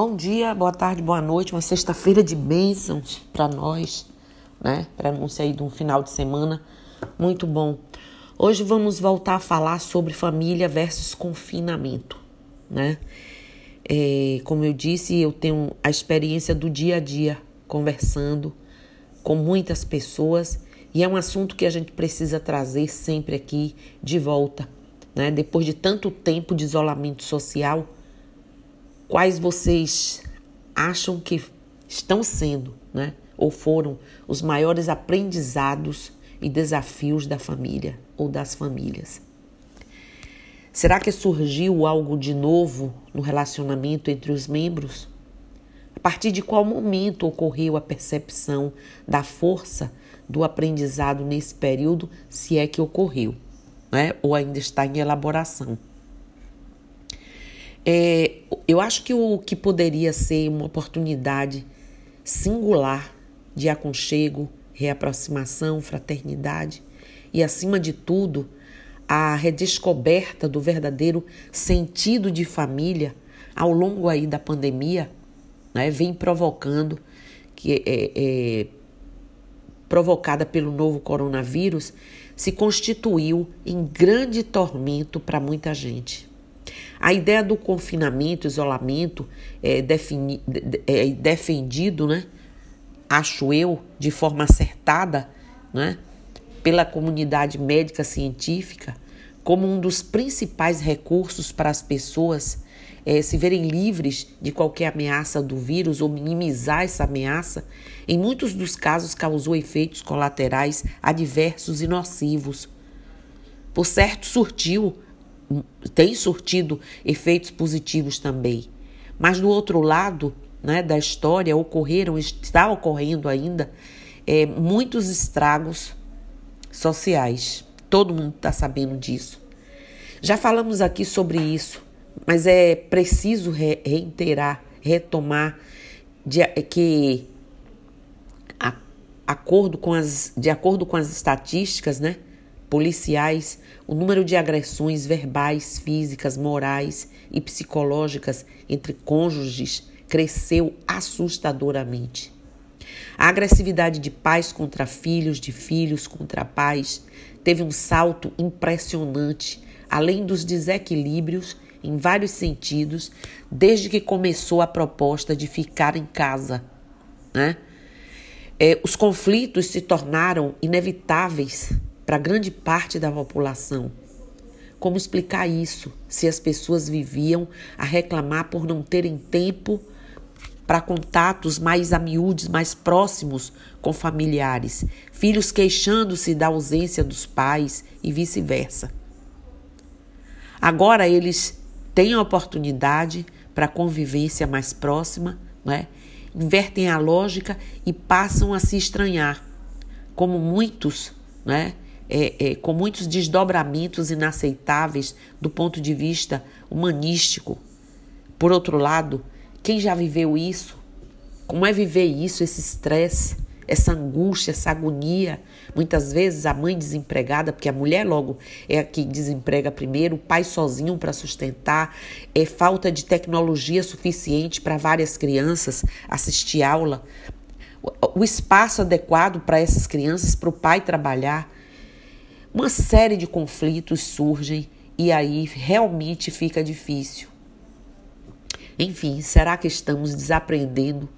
Bom dia, boa tarde, boa noite. Uma sexta-feira de bênçãos para nós, né? Para anúncio aí de um final de semana muito bom. Hoje vamos voltar a falar sobre família versus confinamento, né? É, como eu disse, eu tenho a experiência do dia a dia conversando com muitas pessoas e é um assunto que a gente precisa trazer sempre aqui de volta, né? Depois de tanto tempo de isolamento social quais vocês acham que estão sendo, né, ou foram os maiores aprendizados e desafios da família ou das famílias. Será que surgiu algo de novo no relacionamento entre os membros? A partir de qual momento ocorreu a percepção da força do aprendizado nesse período, se é que ocorreu, né? ou ainda está em elaboração? É, eu acho que o que poderia ser uma oportunidade singular de aconchego, reaproximação, fraternidade e, acima de tudo, a redescoberta do verdadeiro sentido de família ao longo aí da pandemia, né, vem provocando que é, é, provocada pelo novo coronavírus, se constituiu em grande tormento para muita gente. A ideia do confinamento, isolamento, é, defini, é defendido, né? acho eu, de forma acertada, né? pela comunidade médica científica, como um dos principais recursos para as pessoas é, se verem livres de qualquer ameaça do vírus ou minimizar essa ameaça, em muitos dos casos causou efeitos colaterais adversos e nocivos. Por certo, surtiu tem surtido efeitos positivos também. Mas do outro lado né, da história ocorreram, está ocorrendo ainda, é, muitos estragos sociais. Todo mundo está sabendo disso. Já falamos aqui sobre isso, mas é preciso re reiterar, retomar de, que a, acordo com as, de acordo com as estatísticas, né? Policiais, o número de agressões verbais, físicas, morais e psicológicas entre cônjuges cresceu assustadoramente. A agressividade de pais contra filhos, de filhos contra pais, teve um salto impressionante, além dos desequilíbrios em vários sentidos, desde que começou a proposta de ficar em casa. Né? É, os conflitos se tornaram inevitáveis para grande parte da população. Como explicar isso se as pessoas viviam a reclamar por não terem tempo para contatos mais a miúdes, mais próximos com familiares, filhos queixando-se da ausência dos pais e vice-versa. Agora eles têm a oportunidade para convivência mais próxima, né? invertem a lógica e passam a se estranhar, como muitos né? É, é, com muitos desdobramentos inaceitáveis do ponto de vista humanístico. Por outro lado, quem já viveu isso? Como é viver isso, esse estresse, essa angústia, essa agonia? Muitas vezes a mãe desempregada, porque a mulher logo é a que desemprega primeiro, o pai sozinho para sustentar, é falta de tecnologia suficiente para várias crianças assistir aula, o espaço adequado para essas crianças, para o pai trabalhar uma série de conflitos surgem e aí realmente fica difícil. Enfim, será que estamos desaprendendo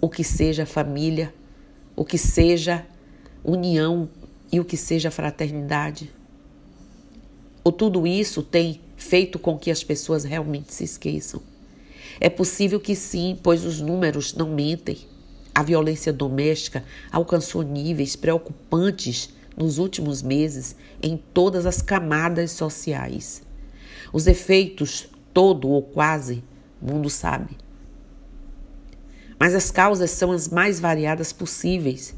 o que seja família, o que seja união e o que seja fraternidade? Ou tudo isso tem feito com que as pessoas realmente se esqueçam? É possível que sim, pois os números não mentem. A violência doméstica alcançou níveis preocupantes nos últimos meses em todas as camadas sociais. Os efeitos, todo ou quase, o mundo sabe. Mas as causas são as mais variadas possíveis.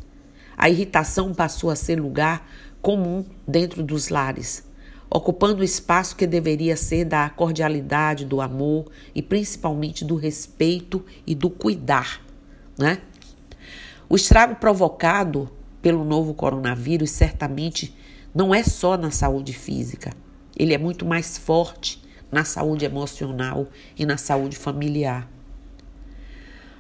A irritação passou a ser lugar comum dentro dos lares, ocupando o espaço que deveria ser da cordialidade, do amor e principalmente do respeito e do cuidar, né? O estrago provocado pelo novo coronavírus certamente não é só na saúde física, ele é muito mais forte na saúde emocional e na saúde familiar.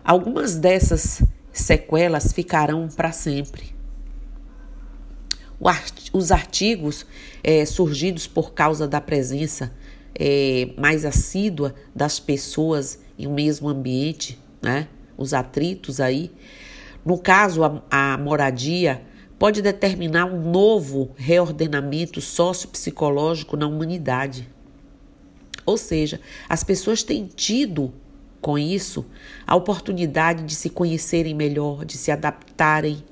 Algumas dessas sequelas ficarão para sempre. Os artigos é, surgidos por causa da presença é, mais assídua das pessoas em um mesmo ambiente, né? os atritos aí. No caso, a, a moradia pode determinar um novo reordenamento sociopsicológico na humanidade. Ou seja, as pessoas têm tido com isso a oportunidade de se conhecerem melhor, de se adaptarem,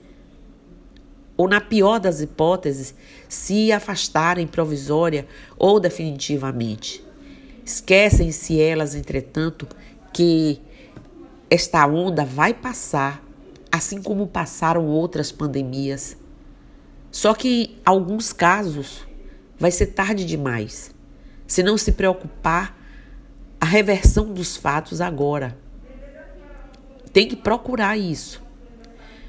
ou, na pior das hipóteses, se afastarem provisória ou definitivamente. Esquecem-se elas, entretanto, que esta onda vai passar, assim como passaram outras pandemias. Só que em alguns casos vai ser tarde demais. Se não se preocupar, a reversão dos fatos agora. Tem que procurar isso.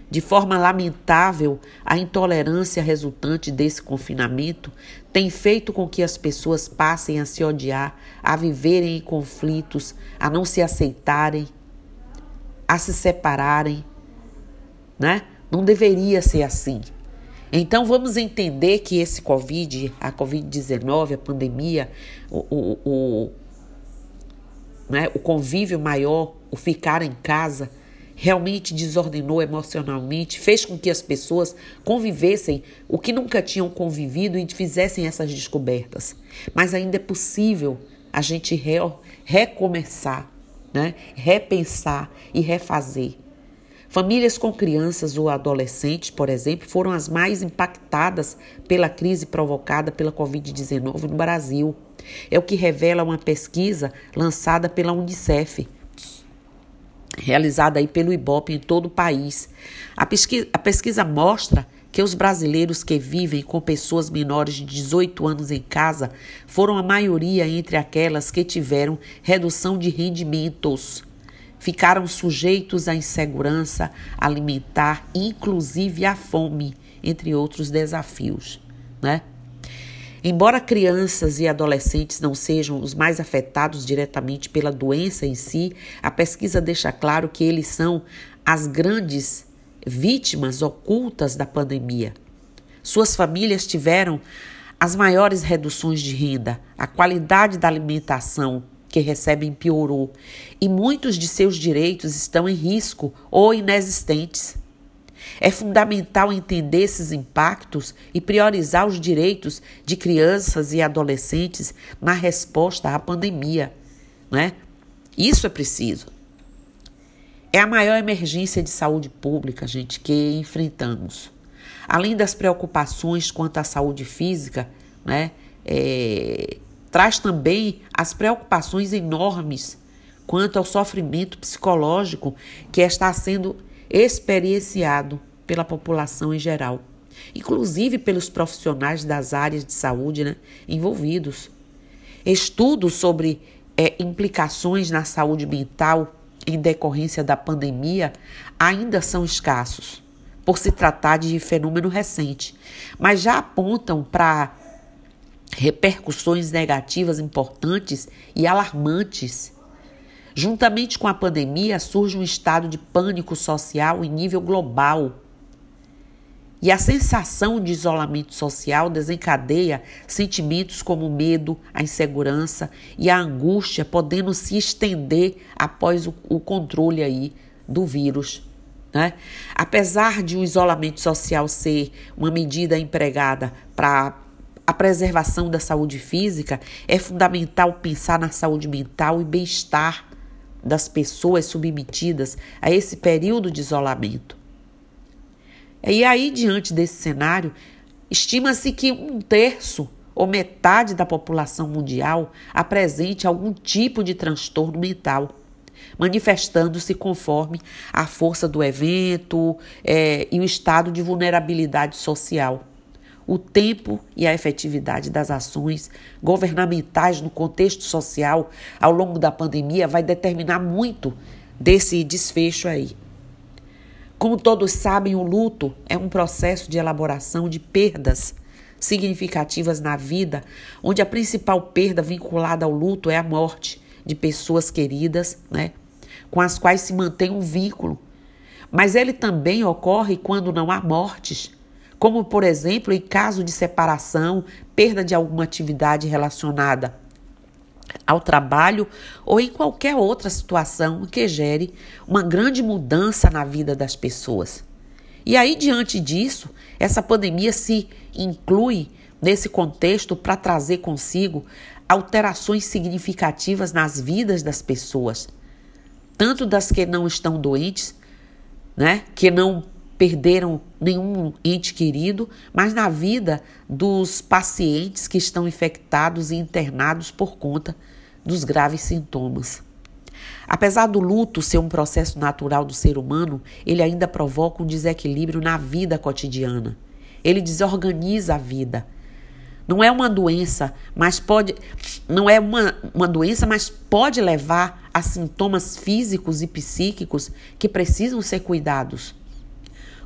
De forma lamentável, a intolerância resultante desse confinamento tem feito com que as pessoas passem a se odiar, a viverem em conflitos, a não se aceitarem, a se separarem, né? Não deveria ser assim. Então vamos entender que esse Covid, a Covid-19, a pandemia, o, o, o, né, o convívio maior, o ficar em casa, realmente desordenou emocionalmente, fez com que as pessoas convivessem o que nunca tinham convivido e fizessem essas descobertas. Mas ainda é possível a gente re recomeçar né? repensar e refazer. Famílias com crianças ou adolescentes, por exemplo, foram as mais impactadas pela crise provocada pela Covid-19 no Brasil. É o que revela uma pesquisa lançada pela Unicef, realizada aí pelo IBOP em todo o país. A pesquisa, a pesquisa mostra que os brasileiros que vivem com pessoas menores de 18 anos em casa foram a maioria entre aquelas que tiveram redução de rendimentos. Ficaram sujeitos à insegurança alimentar, inclusive à fome, entre outros desafios, né? Embora crianças e adolescentes não sejam os mais afetados diretamente pela doença em si, a pesquisa deixa claro que eles são as grandes vítimas ocultas da pandemia. Suas famílias tiveram as maiores reduções de renda, a qualidade da alimentação que recebem piorou e muitos de seus direitos estão em risco ou inexistentes. É fundamental entender esses impactos e priorizar os direitos de crianças e adolescentes na resposta à pandemia. Né? Isso é preciso. É a maior emergência de saúde pública, gente, que enfrentamos. Além das preocupações quanto à saúde física, né, é, traz também as preocupações enormes quanto ao sofrimento psicológico que está sendo experienciado pela população em geral, inclusive pelos profissionais das áreas de saúde né, envolvidos. Estudos sobre é, implicações na saúde mental em decorrência da pandemia ainda são escassos, por se tratar de fenômeno recente, mas já apontam para repercussões negativas importantes e alarmantes. Juntamente com a pandemia, surge um estado de pânico social em nível global e a sensação de isolamento social desencadeia sentimentos como o medo, a insegurança e a angústia, podendo se estender após o, o controle aí do vírus. Né? Apesar de o isolamento social ser uma medida empregada para a preservação da saúde física, é fundamental pensar na saúde mental e bem-estar das pessoas submetidas a esse período de isolamento. E aí, diante desse cenário, estima-se que um terço ou metade da população mundial apresente algum tipo de transtorno mental, manifestando-se conforme a força do evento é, e o estado de vulnerabilidade social. O tempo e a efetividade das ações governamentais no contexto social ao longo da pandemia vai determinar muito desse desfecho aí. Como todos sabem, o luto é um processo de elaboração de perdas significativas na vida, onde a principal perda vinculada ao luto é a morte de pessoas queridas, né? com as quais se mantém um vínculo. Mas ele também ocorre quando não há mortes, como, por exemplo, em caso de separação, perda de alguma atividade relacionada ao trabalho ou em qualquer outra situação que gere uma grande mudança na vida das pessoas. E aí, diante disso, essa pandemia se inclui nesse contexto para trazer consigo alterações significativas nas vidas das pessoas, tanto das que não estão doentes, né, que não perderam nenhum ente querido, mas na vida dos pacientes que estão infectados e internados por conta dos graves sintomas. Apesar do luto ser um processo natural do ser humano, ele ainda provoca um desequilíbrio na vida cotidiana. Ele desorganiza a vida. Não é uma doença, mas pode não é uma, uma doença, mas pode levar a sintomas físicos e psíquicos que precisam ser cuidados.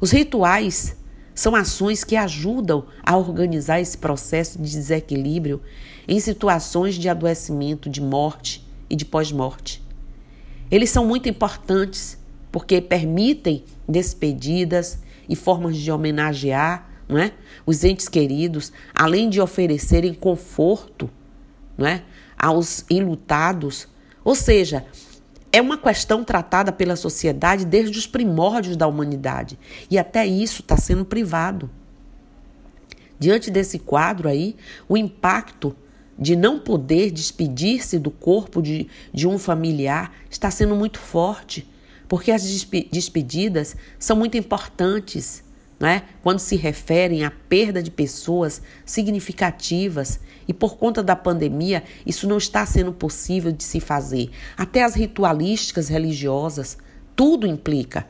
Os rituais são ações que ajudam a organizar esse processo de desequilíbrio em situações de adoecimento, de morte e de pós-morte. Eles são muito importantes porque permitem despedidas e formas de homenagear não é? os entes queridos, além de oferecerem conforto não é? aos enlutados. Ou seja, é uma questão tratada pela sociedade desde os primórdios da humanidade. E até isso está sendo privado. Diante desse quadro aí, o impacto de não poder despedir-se do corpo de, de um familiar está sendo muito forte, porque as despedidas são muito importantes né? quando se referem à perda de pessoas significativas. E por conta da pandemia, isso não está sendo possível de se fazer. Até as ritualísticas religiosas, tudo implica.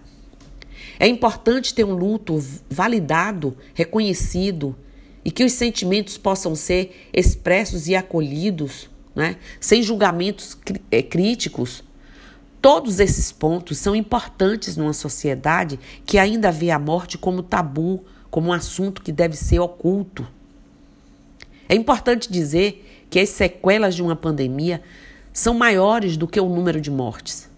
É importante ter um luto validado, reconhecido e que os sentimentos possam ser expressos e acolhidos, né? sem julgamentos eh, críticos Todos esses pontos são importantes numa sociedade que ainda vê a morte como tabu, como um assunto que deve ser oculto. É importante dizer que as sequelas de uma pandemia são maiores do que o número de mortes.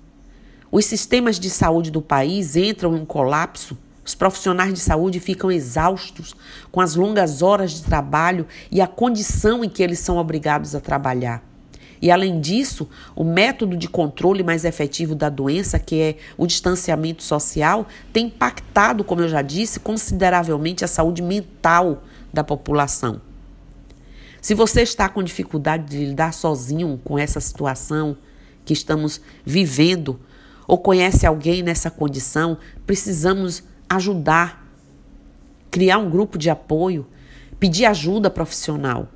Os sistemas de saúde do país entram em colapso, os profissionais de saúde ficam exaustos com as longas horas de trabalho e a condição em que eles são obrigados a trabalhar. E além disso, o método de controle mais efetivo da doença, que é o distanciamento social, tem impactado, como eu já disse, consideravelmente a saúde mental da população. Se você está com dificuldade de lidar sozinho com essa situação que estamos vivendo, ou conhece alguém nessa condição, precisamos ajudar, criar um grupo de apoio, pedir ajuda profissional.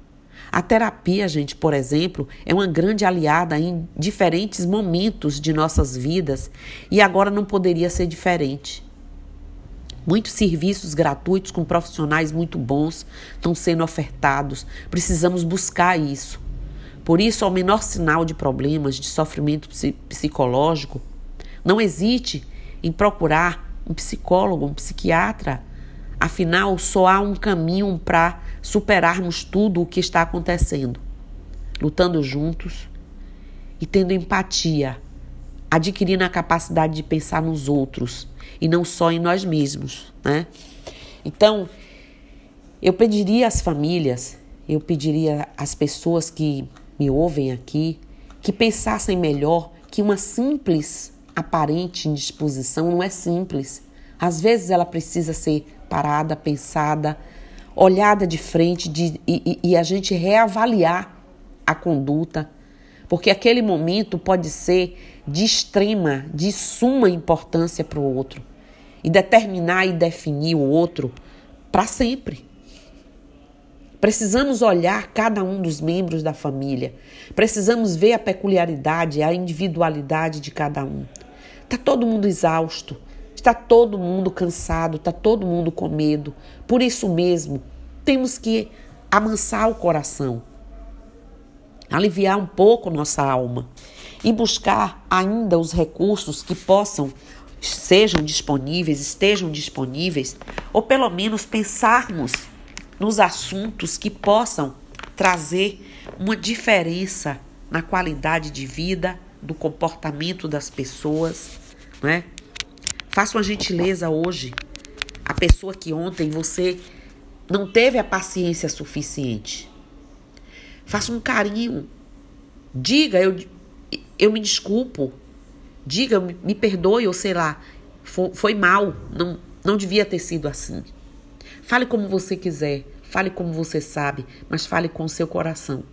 A terapia, gente, por exemplo, é uma grande aliada em diferentes momentos de nossas vidas e agora não poderia ser diferente. Muitos serviços gratuitos com profissionais muito bons estão sendo ofertados. Precisamos buscar isso. Por isso, ao menor sinal de problemas de sofrimento psicológico, não hesite em procurar um psicólogo, um psiquiatra. Afinal, só há um caminho para superarmos tudo o que está acontecendo, lutando juntos e tendo empatia, adquirindo a capacidade de pensar nos outros e não só em nós mesmos, né? Então, eu pediria às famílias, eu pediria às pessoas que me ouvem aqui, que pensassem melhor que uma simples aparente indisposição não é simples. Às vezes ela precisa ser parada, pensada, olhada de frente de, e, e a gente reavaliar a conduta, porque aquele momento pode ser de extrema, de suma importância para o outro e determinar e definir o outro para sempre. Precisamos olhar cada um dos membros da família. Precisamos ver a peculiaridade, a individualidade de cada um. Está todo mundo exausto. Está todo mundo cansado, está todo mundo com medo. Por isso mesmo, temos que amansar o coração, aliviar um pouco nossa alma e buscar ainda os recursos que possam sejam disponíveis, estejam disponíveis, ou pelo menos pensarmos nos assuntos que possam trazer uma diferença na qualidade de vida do comportamento das pessoas, né? Faça uma gentileza hoje. A pessoa que ontem você não teve a paciência suficiente. Faça um carinho. Diga, eu, eu me desculpo. Diga, me perdoe, ou sei lá, foi, foi mal, não, não devia ter sido assim. Fale como você quiser, fale como você sabe, mas fale com o seu coração.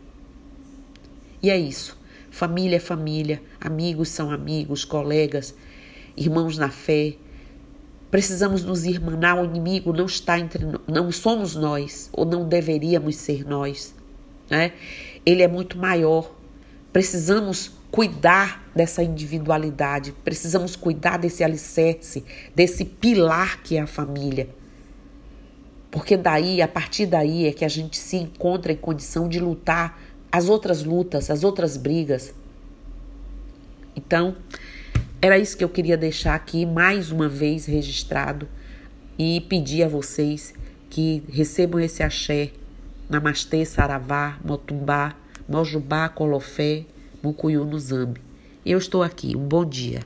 E é isso. Família é família, amigos são amigos, colegas, irmãos na fé. Precisamos nos irmanar, o inimigo não está entre não somos nós, ou não deveríamos ser nós, né? Ele é muito maior. Precisamos cuidar dessa individualidade, precisamos cuidar desse alicerce, desse pilar que é a família. Porque daí, a partir daí, é que a gente se encontra em condição de lutar as outras lutas, as outras brigas. Então, era isso que eu queria deixar aqui mais uma vez registrado e pedir a vocês que recebam esse axé. Namastê, Saravá, Motumbá, Mojubá, Colofé, Mucuyu no Zambi. Eu estou aqui. Um bom dia.